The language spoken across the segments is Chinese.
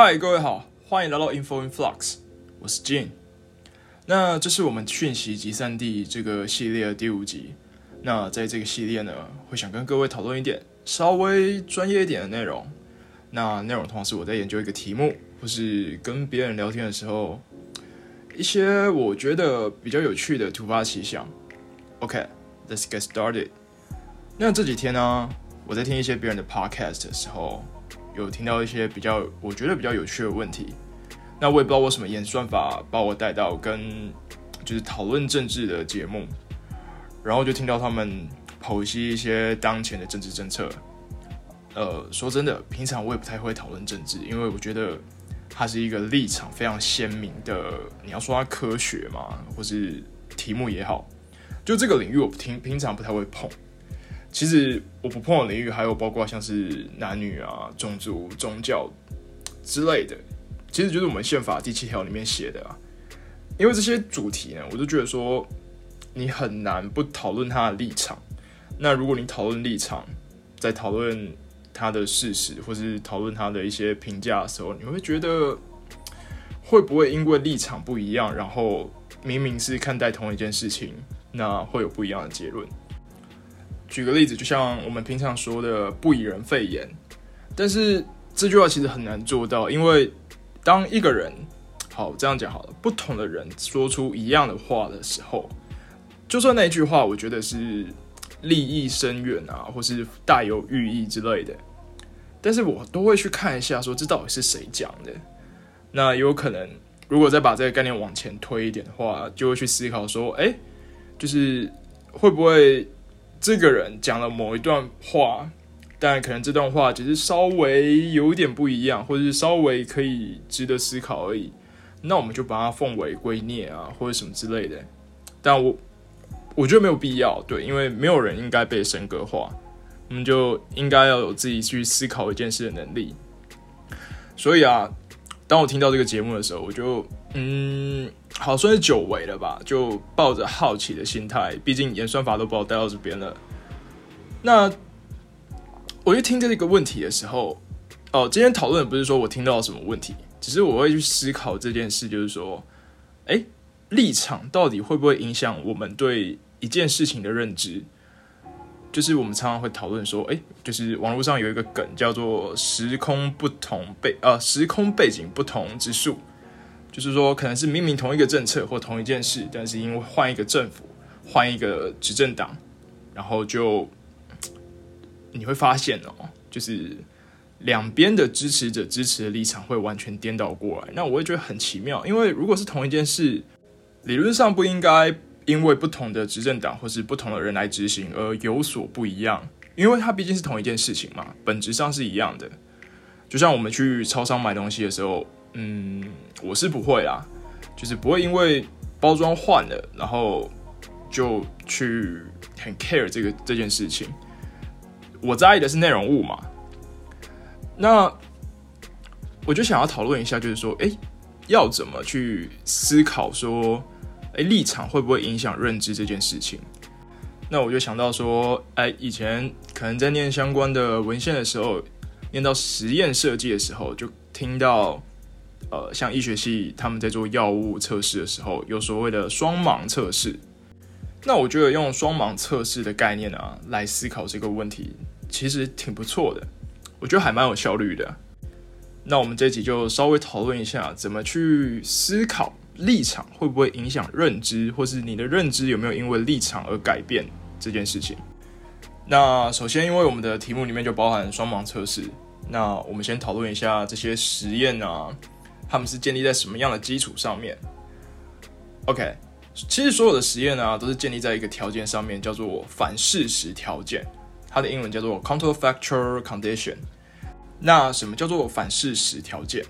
嗨，各位好，欢迎来到 Info in Flux，我是 Jin。那这是我们讯息集散地这个系列的第五集。那在这个系列呢，会想跟各位讨论一点稍微专业一点的内容。那内容通常是我在研究一个题目，或是跟别人聊天的时候，一些我觉得比较有趣的突发奇想。OK，Let's get started。那这几天呢，我在听一些别人的 Podcast 的时候，有听到一些比较我觉得比较有趣的问题。那我也不知道为什么演算法把我带到跟就是讨论政治的节目，然后就听到他们剖析一些当前的政治政策。呃，说真的，平常我也不太会讨论政治，因为我觉得它是一个立场非常鲜明的。你要说它科学嘛，或是题目也好，就这个领域我平平常不太会碰。其实我不碰的领域还有包括像是男女啊、种族、宗教之类的。其实就是我们宪法第七条里面写的啊，因为这些主题呢，我就觉得说你很难不讨论他的立场。那如果你讨论立场，在讨论他的事实，或是讨论他的一些评价的时候，你会觉得会不会因为立场不一样，然后明明是看待同一件事情，那会有不一样的结论？举个例子，就像我们平常说的“不以人废言”，但是这句话其实很难做到，因为当一个人，好这样讲好了，不同的人说出一样的话的时候，就算那句话我觉得是利益深远啊，或是带有寓意之类的，但是我都会去看一下，说这到底是谁讲的。那有可能，如果再把这个概念往前推一点的话，就会去思考说，哎，就是会不会这个人讲了某一段话？但可能这段话只是稍微有点不一样，或者是稍微可以值得思考而已。那我们就把它奉为圭臬啊，或者什么之类的。但我我觉得没有必要，对，因为没有人应该被神格化，我们就应该要有自己去思考一件事的能力。所以啊，当我听到这个节目的时候，我就嗯，好算是久违了吧，就抱着好奇的心态，毕竟演算法都把我带到这边了。那。我去听这个问题的时候，哦，今天讨论不是说我听到什么问题，只是我会去思考这件事，就是说，哎，立场到底会不会影响我们对一件事情的认知？就是我们常常会讨论说，哎，就是网络上有一个梗叫做“时空不同背”，呃，时空背景不同之数，就是说，可能是明明同一个政策或同一件事，但是因为换一个政府、换一个执政党，然后就。你会发现哦，就是两边的支持者支持的立场会完全颠倒过来。那我会觉得很奇妙，因为如果是同一件事，理论上不应该因为不同的执政党或是不同的人来执行而有所不一样，因为它毕竟是同一件事情嘛，本质上是一样的。就像我们去超商买东西的时候，嗯，我是不会啦，就是不会因为包装换了，然后就去很 care 这个这件事情。我在意的是内容物嘛，那我就想要讨论一下，就是说，哎，要怎么去思考说，哎，立场会不会影响认知这件事情？那我就想到说，哎，以前可能在念相关的文献的时候，念到实验设计的时候，就听到，呃，像医学系他们在做药物测试的时候，有所谓的双盲测试。那我觉得用双盲测试的概念啊，来思考这个问题，其实挺不错的。我觉得还蛮有效率的。那我们这集就稍微讨论一下，怎么去思考立场会不会影响认知，或是你的认知有没有因为立场而改变这件事情。那首先，因为我们的题目里面就包含双盲测试，那我们先讨论一下这些实验啊，他们是建立在什么样的基础上面？OK。其实所有的实验呢，都是建立在一个条件上面，叫做反事实条件。它的英文叫做 counterfactual condition。那什么叫做反事实条件？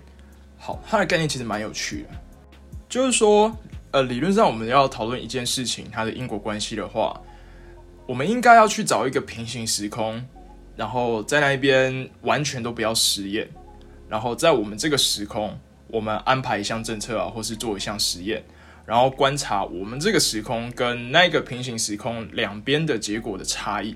好，它的概念其实蛮有趣的，就是说，呃，理论上我们要讨论一件事情它的因果关系的话，我们应该要去找一个平行时空，然后在那一边完全都不要实验，然后在我们这个时空，我们安排一项政策啊，或是做一项实验。然后观察我们这个时空跟那个平行时空两边的结果的差异，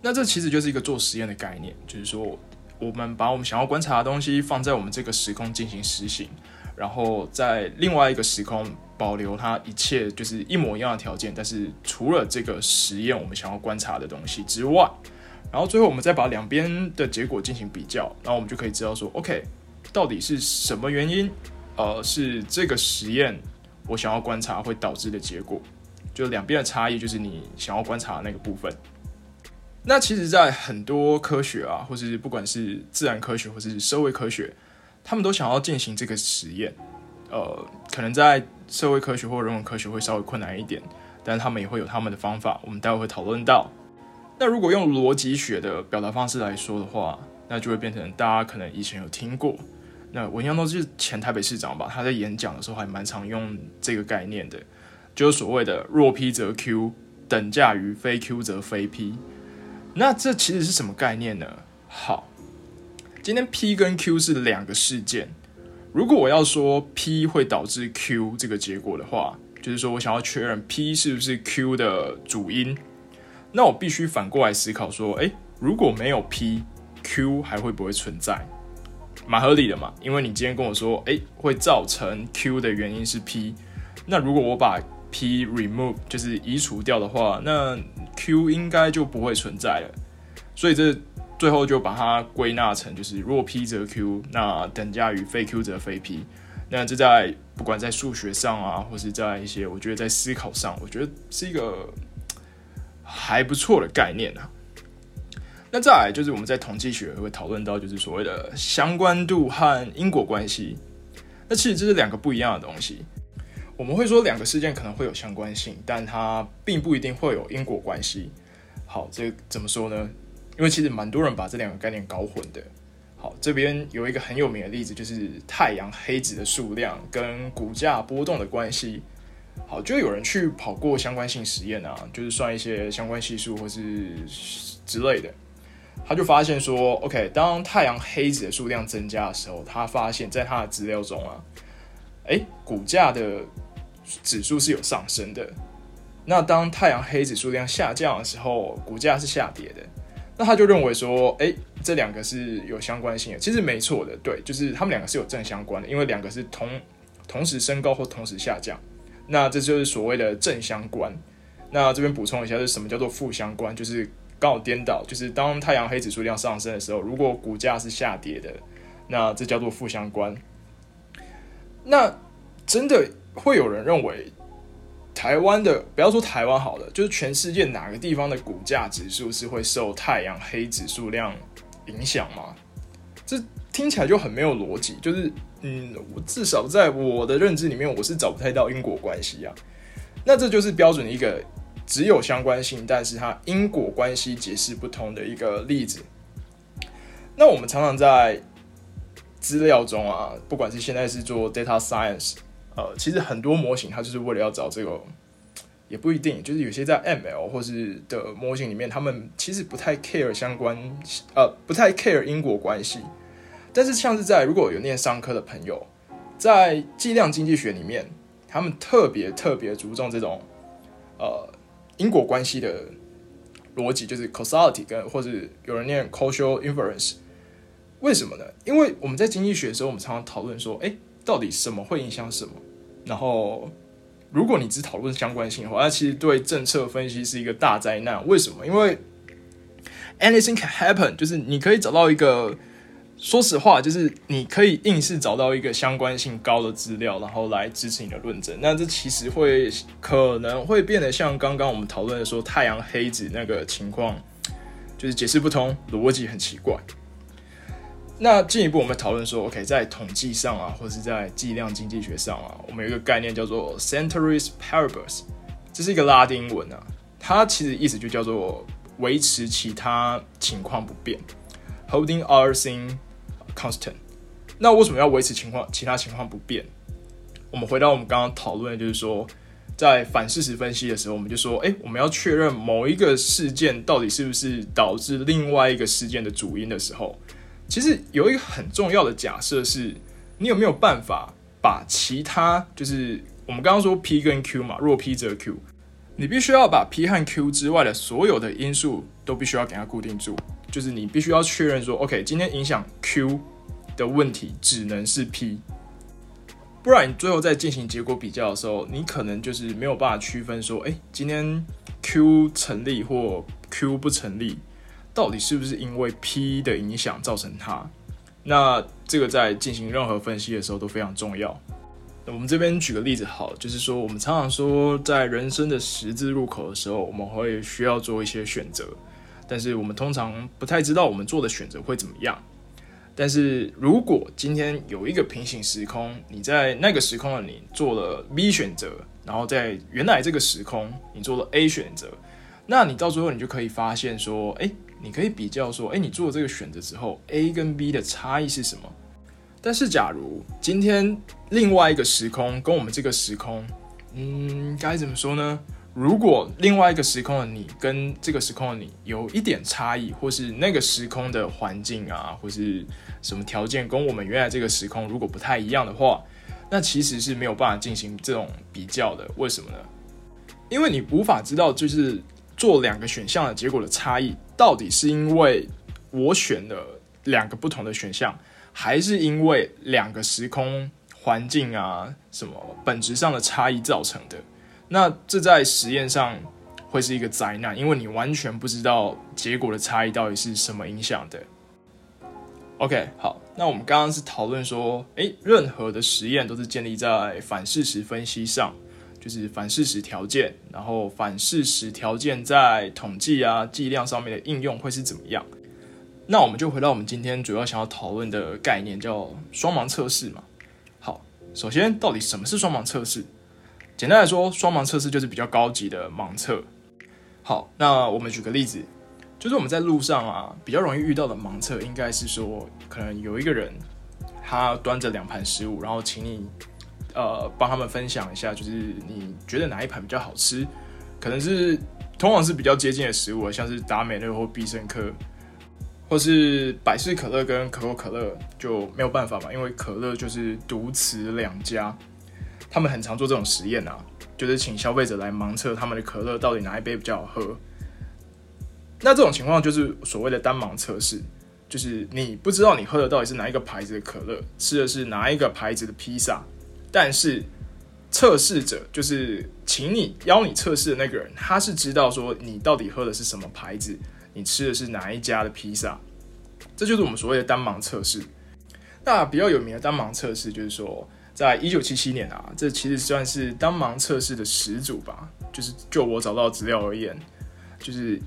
那这其实就是一个做实验的概念，就是说，我们把我们想要观察的东西放在我们这个时空进行实行，然后在另外一个时空保留它一切就是一模一样的条件，但是除了这个实验我们想要观察的东西之外，然后最后我们再把两边的结果进行比较，然后我们就可以知道说，OK，到底是什么原因，呃，是这个实验我想要观察会导致的结果，就两边的差异就是你想要观察的那个部分。那其实，在很多科学啊，或是不管是自然科学或是社会科学，他们都想要进行这个实验。呃，可能在社会科学或人文科学会稍微困难一点，但他们也会有他们的方法。我们待会会讨论到。那如果用逻辑学的表达方式来说的话，那就会变成大家可能以前有听过。那文扬东是前台北市长吧？他在演讲的时候还蛮常用这个概念的，就是所谓的若 P 则 Q 等价于非 Q 则非 P。那这其实是什么概念呢？好，今天 P 跟 Q 是两个事件。如果我要说 P 会导致 Q 这个结果的话，就是说我想要确认 P 是不是 Q 的主因，那我必须反过来思考说，诶，如果没有 P，Q 还会不会存在？蛮合理的嘛，因为你今天跟我说，诶，会造成 Q 的原因是 P，那如果我把 P remove 就是移除掉的话，那 Q 应该就不会存在了。所以这最后就把它归纳成就是若 P 则 Q，那等价于非 Q 则非 P。那这在不管在数学上啊，或是在一些我觉得在思考上，我觉得是一个还不错的概念啊。那再来就是我们在统计学会讨论到就是所谓的相关度和因果关系。那其实这是两个不一样的东西。我们会说两个事件可能会有相关性，但它并不一定会有因果关系。好，这怎么说呢？因为其实蛮多人把这两个概念搞混的。好，这边有一个很有名的例子，就是太阳黑子的数量跟股价波动的关系。好，就有人去跑过相关性实验啊，就是算一些相关系数或是之类的，他就发现说，OK，当太阳黑子的数量增加的时候，他发现在他的资料中啊，哎，股价的指数是有上升的，那当太阳黑子数量下降的时候，股价是下跌的。那他就认为说，哎，这两个是有相关性的。其实没错的，对，就是他们两个是有正相关的，因为两个是同同时升高或同时下降。那这就是所谓的正相关。那这边补充一下，是什么叫做负相关？就是刚好颠倒，就是当太阳黑指数量上升的时候，如果股价是下跌的，那这叫做负相关。那真的会有人认为台湾的不要说台湾好了，就是全世界哪个地方的股价指数是会受太阳黑指数量影响吗？这听起来就很没有逻辑。就是嗯，我至少在我的认知里面，我是找不太到因果关系啊。那这就是标准的一个只有相关性，但是它因果关系解释不同的一个例子。那我们常常在资料中啊，不管是现在是做 data science。呃，其实很多模型它就是为了要找这个，也不一定，就是有些在 ML 或是的模型里面，他们其实不太 care 相关，呃，不太 care 因果关系。但是像是在如果有念商科的朋友，在计量经济学里面，他们特别特别注重这种呃因果关系的逻辑，就是 causality 跟或者有人念 causal inference。为什么呢？因为我们在经济学的时候，我们常常讨论说，哎。到底什么会影响什么？然后，如果你只讨论相关性的话，那其实对政策分析是一个大灾难。为什么？因为 anything can happen，就是你可以找到一个，说实话，就是你可以硬是找到一个相关性高的资料，然后来支持你的论证。那这其实会可能会变得像刚刚我们讨论的说太阳黑子那个情况，就是解释不通，逻辑很奇怪。那进一步，我们讨论说，OK，在统计上啊，或者是在计量经济学上啊，我们有一个概念叫做 c e n t u r i s paribus，这是一个拉丁文啊，它其实意思就叫做维持其他情况不变，holding our thing constant。那为什么要维持情况其他情况不变？我们回到我们刚刚讨论的就是说，在反事实分析的时候，我们就说，哎，我们要确认某一个事件到底是不是导致另外一个事件的主因的时候。其实有一个很重要的假设是，你有没有办法把其他就是我们刚刚说 P 跟 Q 嘛，若 P 则 Q，你必须要把 P 和 Q 之外的所有的因素都必须要给它固定住。就是你必须要确认说，OK，今天影响 Q 的问题只能是 P，不然你最后在进行结果比较的时候，你可能就是没有办法区分说，哎，今天 Q 成立或 Q 不成立，到底是不是因为 P 的影响造成它？那这个在进行任何分析的时候都非常重要。我们这边举个例子，好，就是说我们常常说，在人生的十字路口的时候，我们会需要做一些选择，但是我们通常不太知道我们做的选择会怎么样。但是如果今天有一个平行时空，你在那个时空的你做了 B 选择，然后在原来这个时空你做了 A 选择，那你到最后你就可以发现说，哎，你可以比较说，哎，你做了这个选择之后，A 跟 B 的差异是什么？但是，假如今天另外一个时空跟我们这个时空，嗯，该怎么说呢？如果另外一个时空的你跟这个时空的你有一点差异，或是那个时空的环境啊，或是什么条件跟我们原来这个时空如果不太一样的话，那其实是没有办法进行这种比较的。为什么呢？因为你无法知道，就是做两个选项的结果的差异，到底是因为我选了两个不同的选项。还是因为两个时空环境啊，什么本质上的差异造成的。那这在实验上会是一个灾难，因为你完全不知道结果的差异到底是什么影响的。OK，好，那我们刚刚是讨论说，诶，任何的实验都是建立在反事实分析上，就是反事实条件，然后反事实条件在统计啊计量上面的应用会是怎么样？那我们就回到我们今天主要想要讨论的概念，叫双盲测试嘛。好，首先到底什么是双盲测试？简单来说，双盲测试就是比较高级的盲测。好，那我们举个例子，就是我们在路上啊，比较容易遇到的盲测，应该是说，可能有一个人他端着两盘食物，然后请你呃帮他们分享一下，就是你觉得哪一盘比较好吃？可能是通常是比较接近的食物，像是达美乐或必胜客。或是百事可乐跟可口可乐就没有办法嘛，因为可乐就是独此两家，他们很常做这种实验啊，就是请消费者来盲测他们的可乐到底哪一杯比较好喝。那这种情况就是所谓的单盲测试，就是你不知道你喝的到底是哪一个牌子的可乐，吃的是哪一个牌子的披萨，但是测试者就是请你邀你测试的那个人，他是知道说你到底喝的是什么牌子。你吃的是哪一家的披萨？这就是我们所谓的单盲测试。那比较有名的单盲测试，就是说，在一九七七年啊，这其实算是当盲测试的始祖吧。就是就我找到资料而言，就是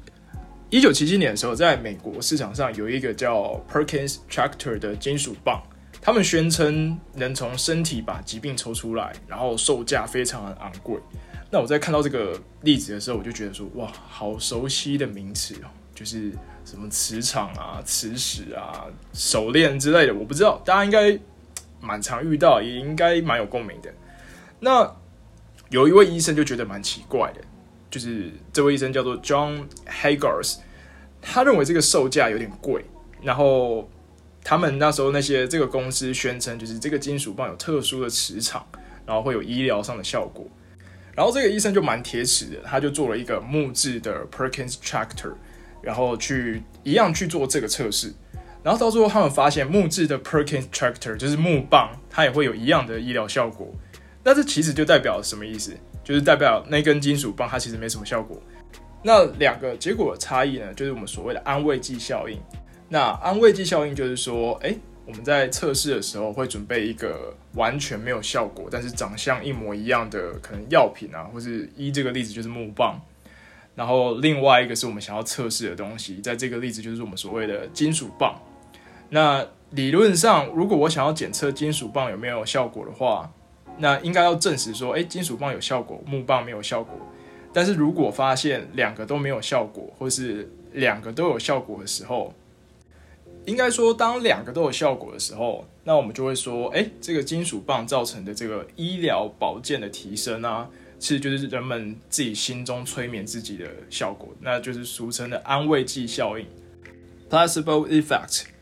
一九七七年的时候，在美国市场上有一个叫 Perkins Tractor 的金属棒，他们宣称能从身体把疾病抽出来，然后售价非常的昂贵。那我在看到这个例子的时候，我就觉得说，哇，好熟悉的名词哦。就是什么磁场啊、磁石啊、手链之类的，我不知道，大家应该蛮常遇到，也应该蛮有共鸣的。那有一位医生就觉得蛮奇怪的，就是这位医生叫做 John Hagars，他认为这个售价有点贵，然后他们那时候那些这个公司宣称，就是这个金属棒有特殊的磁场，然后会有医疗上的效果。然后这个医生就蛮铁齿的，他就做了一个木质的 Perkins Tractor。然后去一样去做这个测试，然后到最后他们发现木质的 Perkins Tractor 就是木棒，它也会有一样的医疗效果。那这其实就代表什么意思？就是代表那根金属棒它其实没什么效果。那两个结果的差异呢，就是我们所谓的安慰剂效应。那安慰剂效应就是说，哎，我们在测试的时候会准备一个完全没有效果，但是长相一模一样的可能药品啊，或是一这个例子就是木棒。然后另外一个是我们想要测试的东西，在这个例子就是我们所谓的金属棒。那理论上，如果我想要检测金属棒有没有效果的话，那应该要证实说，哎，金属棒有效果，木棒没有效果。但是如果发现两个都没有效果，或是两个都有效果的时候，应该说当两个都有效果的时候，那我们就会说，哎，这个金属棒造成的这个医疗保健的提升啊。其实就是人们自己心中催眠自己的效果，那就是俗称的安慰剂效应 （placebo effect）。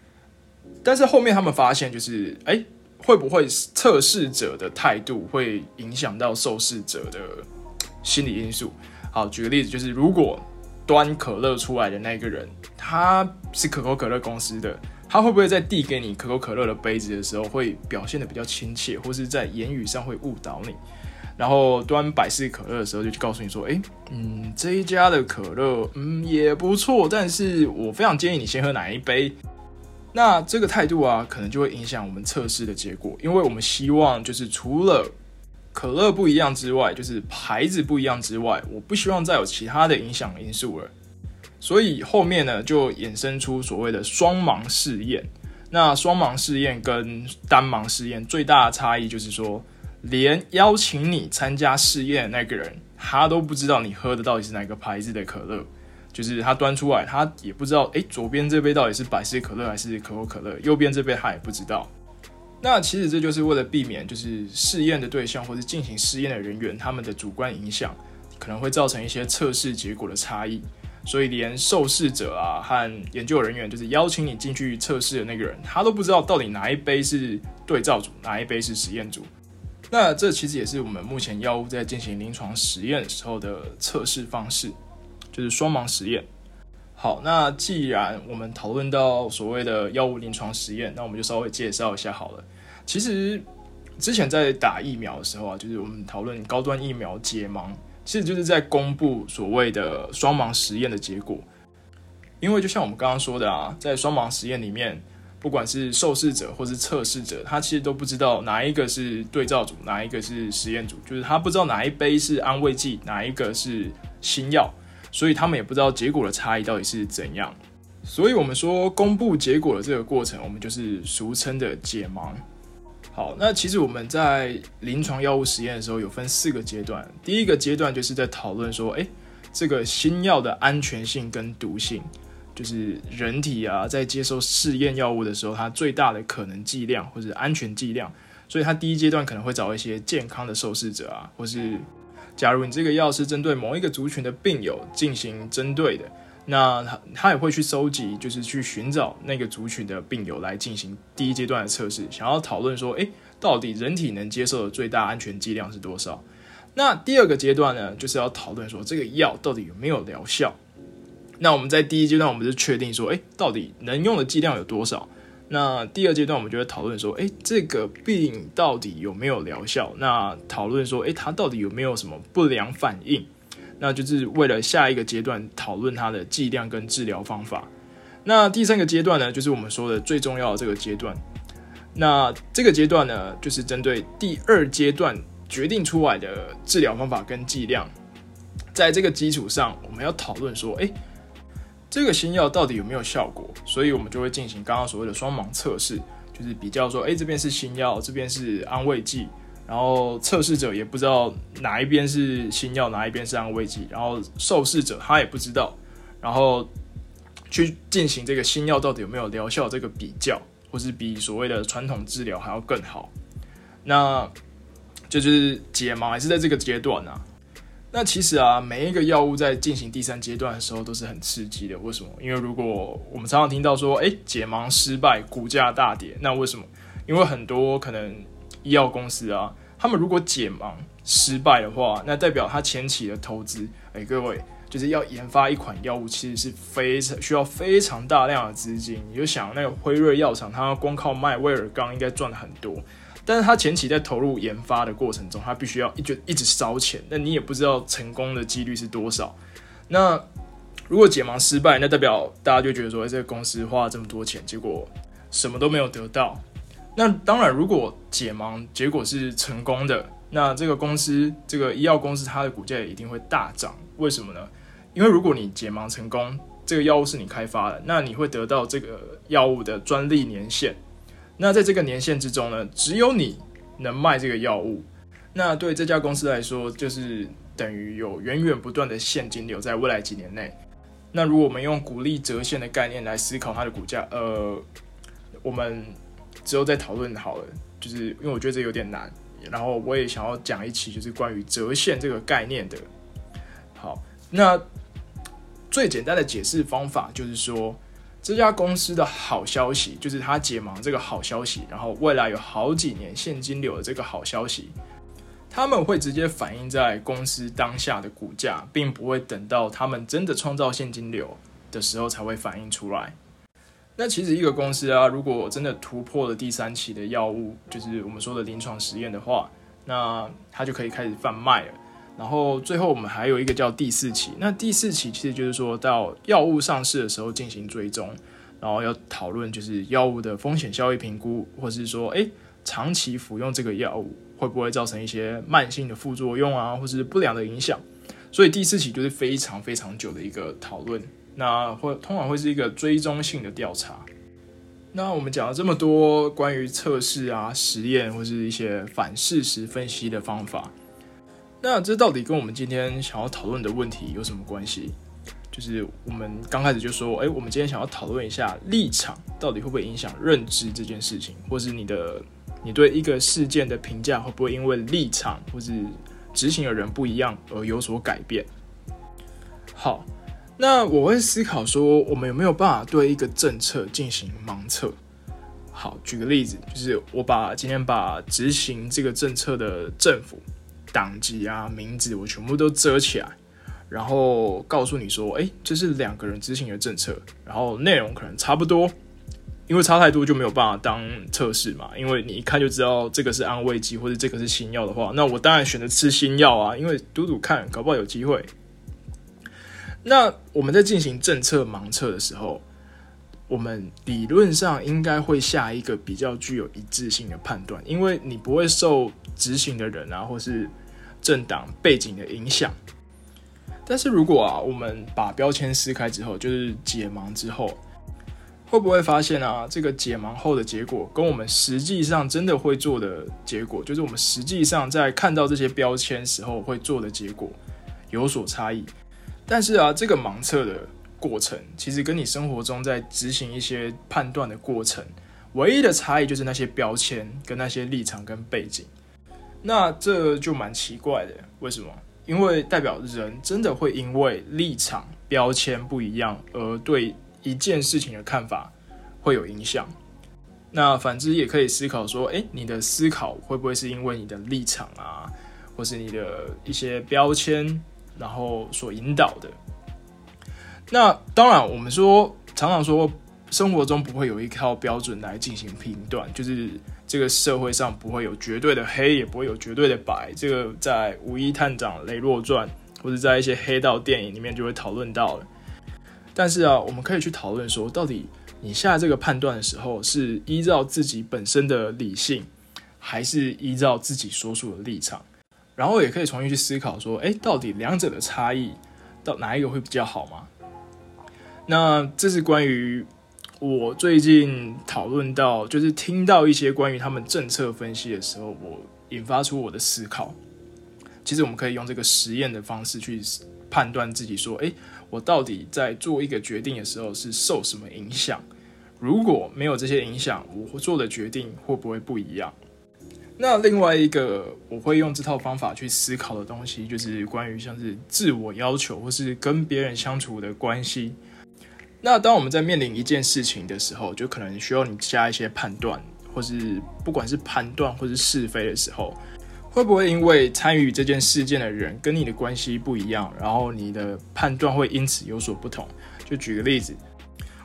但是后面他们发现，就是哎，会不会测试者的态度会影响到受试者的心理因素？好，举个例子，就是如果端可乐出来的那个人，他是可口可乐公司的，他会不会在递给你可口可乐的杯子的时候，会表现的比较亲切，或是在言语上会误导你？然后端百事可乐的时候，就去告诉你说：“哎，嗯，这一家的可乐，嗯，也不错，但是我非常建议你先喝哪一杯。”那这个态度啊，可能就会影响我们测试的结果，因为我们希望就是除了可乐不一样之外，就是牌子不一样之外，我不希望再有其他的影响因素了。所以后面呢，就衍生出所谓的双盲试验。那双盲试验跟单盲试验最大的差异就是说，连邀请你参加试验的那个人，他都不知道你喝的到底是哪个牌子的可乐。就是他端出来，他也不知道，哎，左边这杯到底是百事可乐还是可口可乐，右边这杯他也不知道。那其实这就是为了避免，就是试验的对象或是进行试验的人员他们的主观影响，可能会造成一些测试结果的差异。所以连受试者啊和研究人员，就是邀请你进去测试的那个人，他都不知道到底哪一杯是对照组，哪一杯是实验组。那这其实也是我们目前药物在进行临床实验时候的测试方式。就是双盲实验。好，那既然我们讨论到所谓的药物临床实验，那我们就稍微介绍一下好了。其实之前在打疫苗的时候啊，就是我们讨论高端疫苗解盲，其实就是在公布所谓的双盲实验的结果。因为就像我们刚刚说的啊，在双盲实验里面，不管是受试者或是测试者，他其实都不知道哪一个是对照组，哪一个是实验组，就是他不知道哪一杯是安慰剂，哪一个是新药。所以他们也不知道结果的差异到底是怎样，所以我们说公布结果的这个过程，我们就是俗称的解盲。好，那其实我们在临床药物实验的时候有分四个阶段，第一个阶段就是在讨论说，诶，这个新药的安全性跟毒性，就是人体啊在接受试验药物的时候，它最大的可能剂量或者安全剂量，所以它第一阶段可能会找一些健康的受试者啊，或是。假如你这个药是针对某一个族群的病友进行针对的，那他他也会去收集，就是去寻找那个族群的病友来进行第一阶段的测试，想要讨论说，诶，到底人体能接受的最大安全剂量是多少？那第二个阶段呢，就是要讨论说这个药到底有没有疗效？那我们在第一阶段，我们是确定说，诶，到底能用的剂量有多少？那第二阶段，我们就会讨论说，哎，这个病到底有没有疗效？那讨论说，哎，它到底有没有什么不良反应？那就是为了下一个阶段讨论它的剂量跟治疗方法。那第三个阶段呢，就是我们说的最重要的这个阶段。那这个阶段呢，就是针对第二阶段决定出来的治疗方法跟剂量，在这个基础上，我们要讨论说，哎。这个新药到底有没有效果？所以我们就会进行刚刚所谓的双盲测试，就是比较说，哎，这边是新药，这边是安慰剂，然后测试者也不知道哪一边是新药，哪一边是安慰剂，然后受试者他也不知道，然后去进行这个新药到底有没有疗效这个比较，或是比所谓的传统治疗还要更好，那就是解盲还是在这个阶段呢？那其实啊，每一个药物在进行第三阶段的时候都是很刺激的。为什么？因为如果我们常常听到说，哎，解盲失败，股价大跌，那为什么？因为很多可能医药公司啊，他们如果解盲失败的话，那代表他前期的投资，哎，各位就是要研发一款药物，其实是非常需要非常大量的资金。你就想那个辉瑞药厂，它光靠卖威尔刚应该赚很多。但是他前期在投入研发的过程中，他必须要一直一直烧钱，那你也不知道成功的几率是多少。那如果解盲失败，那代表大家就觉得说，这个公司花了这么多钱，结果什么都没有得到。那当然，如果解盲结果是成功的，那这个公司这个医药公司它的股价也一定会大涨。为什么呢？因为如果你解盲成功，这个药物是你开发的，那你会得到这个药物的专利年限。那在这个年限之中呢，只有你能卖这个药物。那对这家公司来说，就是等于有源源不断的现金流在未来几年内。那如果我们用股利折现的概念来思考它的股价，呃，我们之后再讨论好了。就是因为我觉得这有点难，然后我也想要讲一期就是关于折现这个概念的。好，那最简单的解释方法就是说。这家公司的好消息就是它解盲这个好消息，然后未来有好几年现金流的这个好消息，他们会直接反映在公司当下的股价，并不会等到他们真的创造现金流的时候才会反映出来。那其实一个公司啊，如果真的突破了第三期的药物，就是我们说的临床实验的话，那它就可以开始贩卖了。然后最后我们还有一个叫第四期，那第四期其实就是说到药物上市的时候进行追踪，然后要讨论就是药物的风险效益评估，或是说诶长期服用这个药物会不会造成一些慢性的副作用啊，或是不良的影响。所以第四期就是非常非常久的一个讨论。那会通常会是一个追踪性的调查。那我们讲了这么多关于测试啊、实验或是一些反事实分析的方法，那这到底跟我们今天想要讨论的问题有什么关系？就是我们刚开始就说，哎，我们今天想要讨论一下立场到底会不会影响认知这件事情，或是你的你对一个事件的评价会不会因为立场或是执行的人不一样而有所改变？好。那我会思考说，我们有没有办法对一个政策进行盲测？好，举个例子，就是我把今天把执行这个政策的政府党籍啊、名字，我全部都遮起来，然后告诉你说，哎，这是两个人执行的政策，然后内容可能差不多，因为差太多就没有办法当测试嘛，因为你一看就知道这个是安慰剂或者这个是新药的话，那我当然选择吃新药啊，因为赌赌看，搞不好有机会。那我们在进行政策盲测的时候，我们理论上应该会下一个比较具有一致性的判断，因为你不会受执行的人啊，或是政党背景的影响。但是如果啊，我们把标签撕开之后，就是解盲之后，会不会发现啊，这个解盲后的结果跟我们实际上真的会做的结果，就是我们实际上在看到这些标签时候会做的结果有所差异？但是啊，这个盲测的过程其实跟你生活中在执行一些判断的过程，唯一的差异就是那些标签跟那些立场跟背景。那这就蛮奇怪的，为什么？因为代表人真的会因为立场标签不一样而对一件事情的看法会有影响。那反之也可以思考说，诶，你的思考会不会是因为你的立场啊，或是你的一些标签？然后所引导的，那当然，我们说常常说，生活中不会有一套标准来进行评断，就是这个社会上不会有绝对的黑，也不会有绝对的白。这个在《五一探长雷洛传》或者在一些黑道电影里面就会讨论到了。但是啊，我们可以去讨论说，到底你下这个判断的时候，是依照自己本身的理性，还是依照自己所属的立场？然后也可以重新去思考说，哎，到底两者的差异，到哪一个会比较好吗？那这是关于我最近讨论到，就是听到一些关于他们政策分析的时候，我引发出我的思考。其实我们可以用这个实验的方式去判断自己，说，哎，我到底在做一个决定的时候是受什么影响？如果没有这些影响，我做的决定会不会不一样？那另外一个我会用这套方法去思考的东西，就是关于像是自我要求或是跟别人相处的关系。那当我们在面临一件事情的时候，就可能需要你加一些判断，或是不管是判断或是是非的时候，会不会因为参与这件事件的人跟你的关系不一样，然后你的判断会因此有所不同？就举个例子，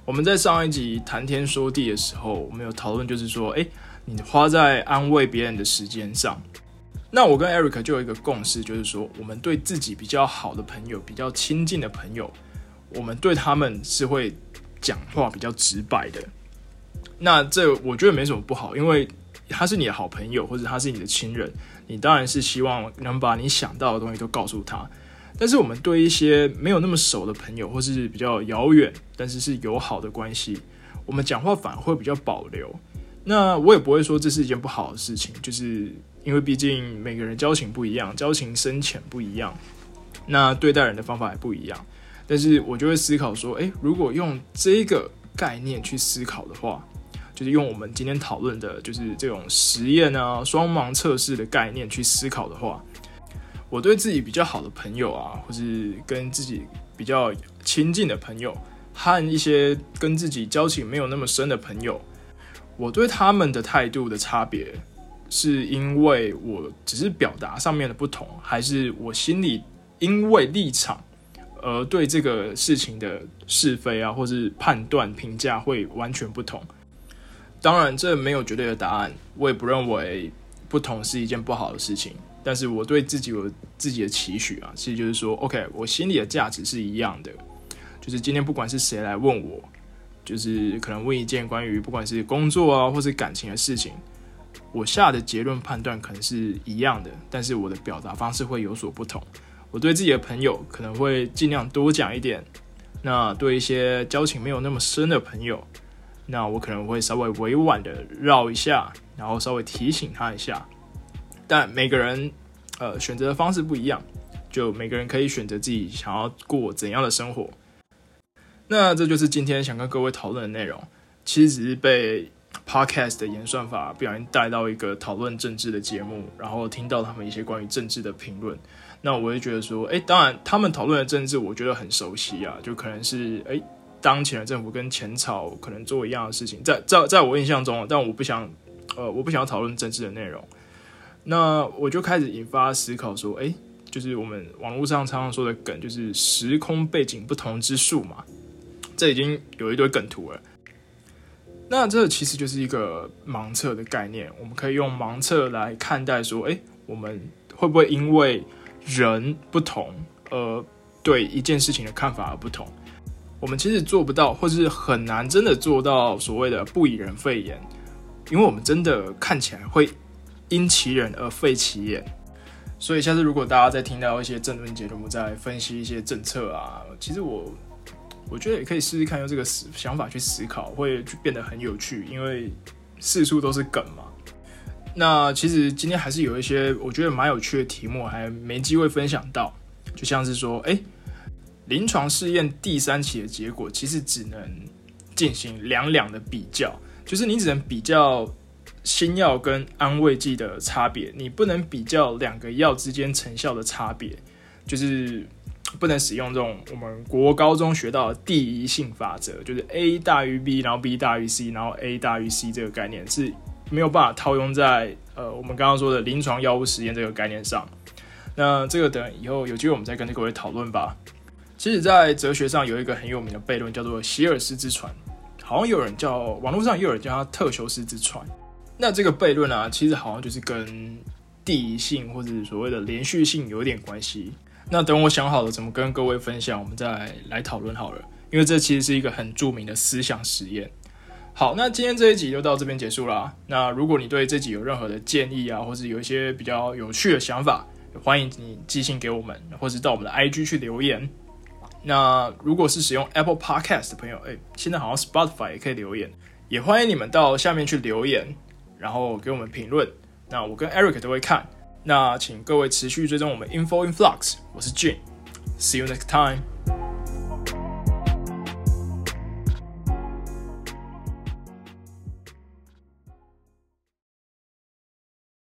我们在上一集谈天说地的时候，我们有讨论，就是说，哎。你花在安慰别人的时间上，那我跟 Eric 就有一个共识，就是说，我们对自己比较好的朋友、比较亲近的朋友，我们对他们是会讲话比较直白的。那这我觉得没什么不好，因为他是你的好朋友，或者他是你的亲人，你当然是希望能把你想到的东西都告诉他。但是我们对一些没有那么熟的朋友，或是比较遥远但是是友好的关系，我们讲话反而会比较保留。那我也不会说这是一件不好的事情，就是因为毕竟每个人交情不一样，交情深浅不一样，那对待人的方法也不一样。但是我就会思考说，诶，如果用这个概念去思考的话，就是用我们今天讨论的，就是这种实验啊、双盲测试的概念去思考的话，我对自己比较好的朋友啊，或是跟自己比较亲近的朋友，和一些跟自己交情没有那么深的朋友。我对他们的态度的差别，是因为我只是表达上面的不同，还是我心里因为立场而对这个事情的是非啊，或是判断评价会完全不同？当然，这没有绝对的答案，我也不认为不同是一件不好的事情。但是我对自己有自己的期许啊，其实就是说，OK，我心里的价值是一样的。就是今天不管是谁来问我，就是可能问一件关于不管是工作啊，或是感情的事情，我下的结论判断可能是一样的，但是我的表达方式会有所不同。我对自己的朋友可能会尽量多讲一点，那对一些交情没有那么深的朋友，那我可能会稍微委婉的绕一下，然后稍微提醒他一下。但每个人，呃，选择的方式不一样，就每个人可以选择自己想要过怎样的生活。那这就是今天想跟各位讨论的内容。其实只是被 podcast 的演算法不小心带到一个讨论政治的节目，然后听到他们一些关于政治的评论。那我会觉得说，哎，当然他们讨论的政治，我觉得很熟悉啊，就可能是哎，当前的政府跟前朝可能做一样的事情，在在在我印象中，但我不想，呃，我不想讨论政治的内容。那我就开始引发思考，说，哎，就是我们网络上常常说的梗，就是时空背景不同之数嘛，这已经有一堆梗图了。那这其实就是一个盲测的概念，我们可以用盲测来看待，说，哎，我们会不会因为人不同而对一件事情的看法而不同？我们其实做不到，或是很难真的做到所谓的不以人废言，因为我们真的看起来会。因其人而废其言，所以下次如果大家在听到一些政论节目，在分析一些政策啊，其实我我觉得也可以试试看用这个思想法去思考，会变得很有趣，因为四处都是梗嘛。那其实今天还是有一些我觉得蛮有趣的题目，还没机会分享到，就像是说，哎，临床试验第三期的结果，其实只能进行两两的比较，就是你只能比较。新药跟安慰剂的差别，你不能比较两个药之间成效的差别，就是不能使用这种我们国高中学到的第一性法则，就是 A 大于 B，然后 B 大于 C，然后 A 大于 C 这个概念是没有办法套用在呃我们刚刚说的临床药物实验这个概念上。那这个等以后有机会我们再跟各位讨论吧。其实，在哲学上有一个很有名的悖论，叫做希尔斯之船，好像有人叫网络上也有人叫它特修斯之船。那这个悖论啊，其实好像就是跟第一性或者所谓的连续性有点关系。那等我想好了怎么跟各位分享，我们再来讨论好了。因为这其实是一个很著名的思想实验。好，那今天这一集就到这边结束了。那如果你对这集有任何的建议啊，或者有一些比较有趣的想法，欢迎你寄信给我们，或者到我们的 IG 去留言。那如果是使用 Apple Podcast 的朋友，哎，现在好像 Spotify 也可以留言，也欢迎你们到下面去留言。然后给我们评论，那我跟 Eric 都会看。那请各位持续追踪我们 Info in Flux，我是 Jane，See you next time。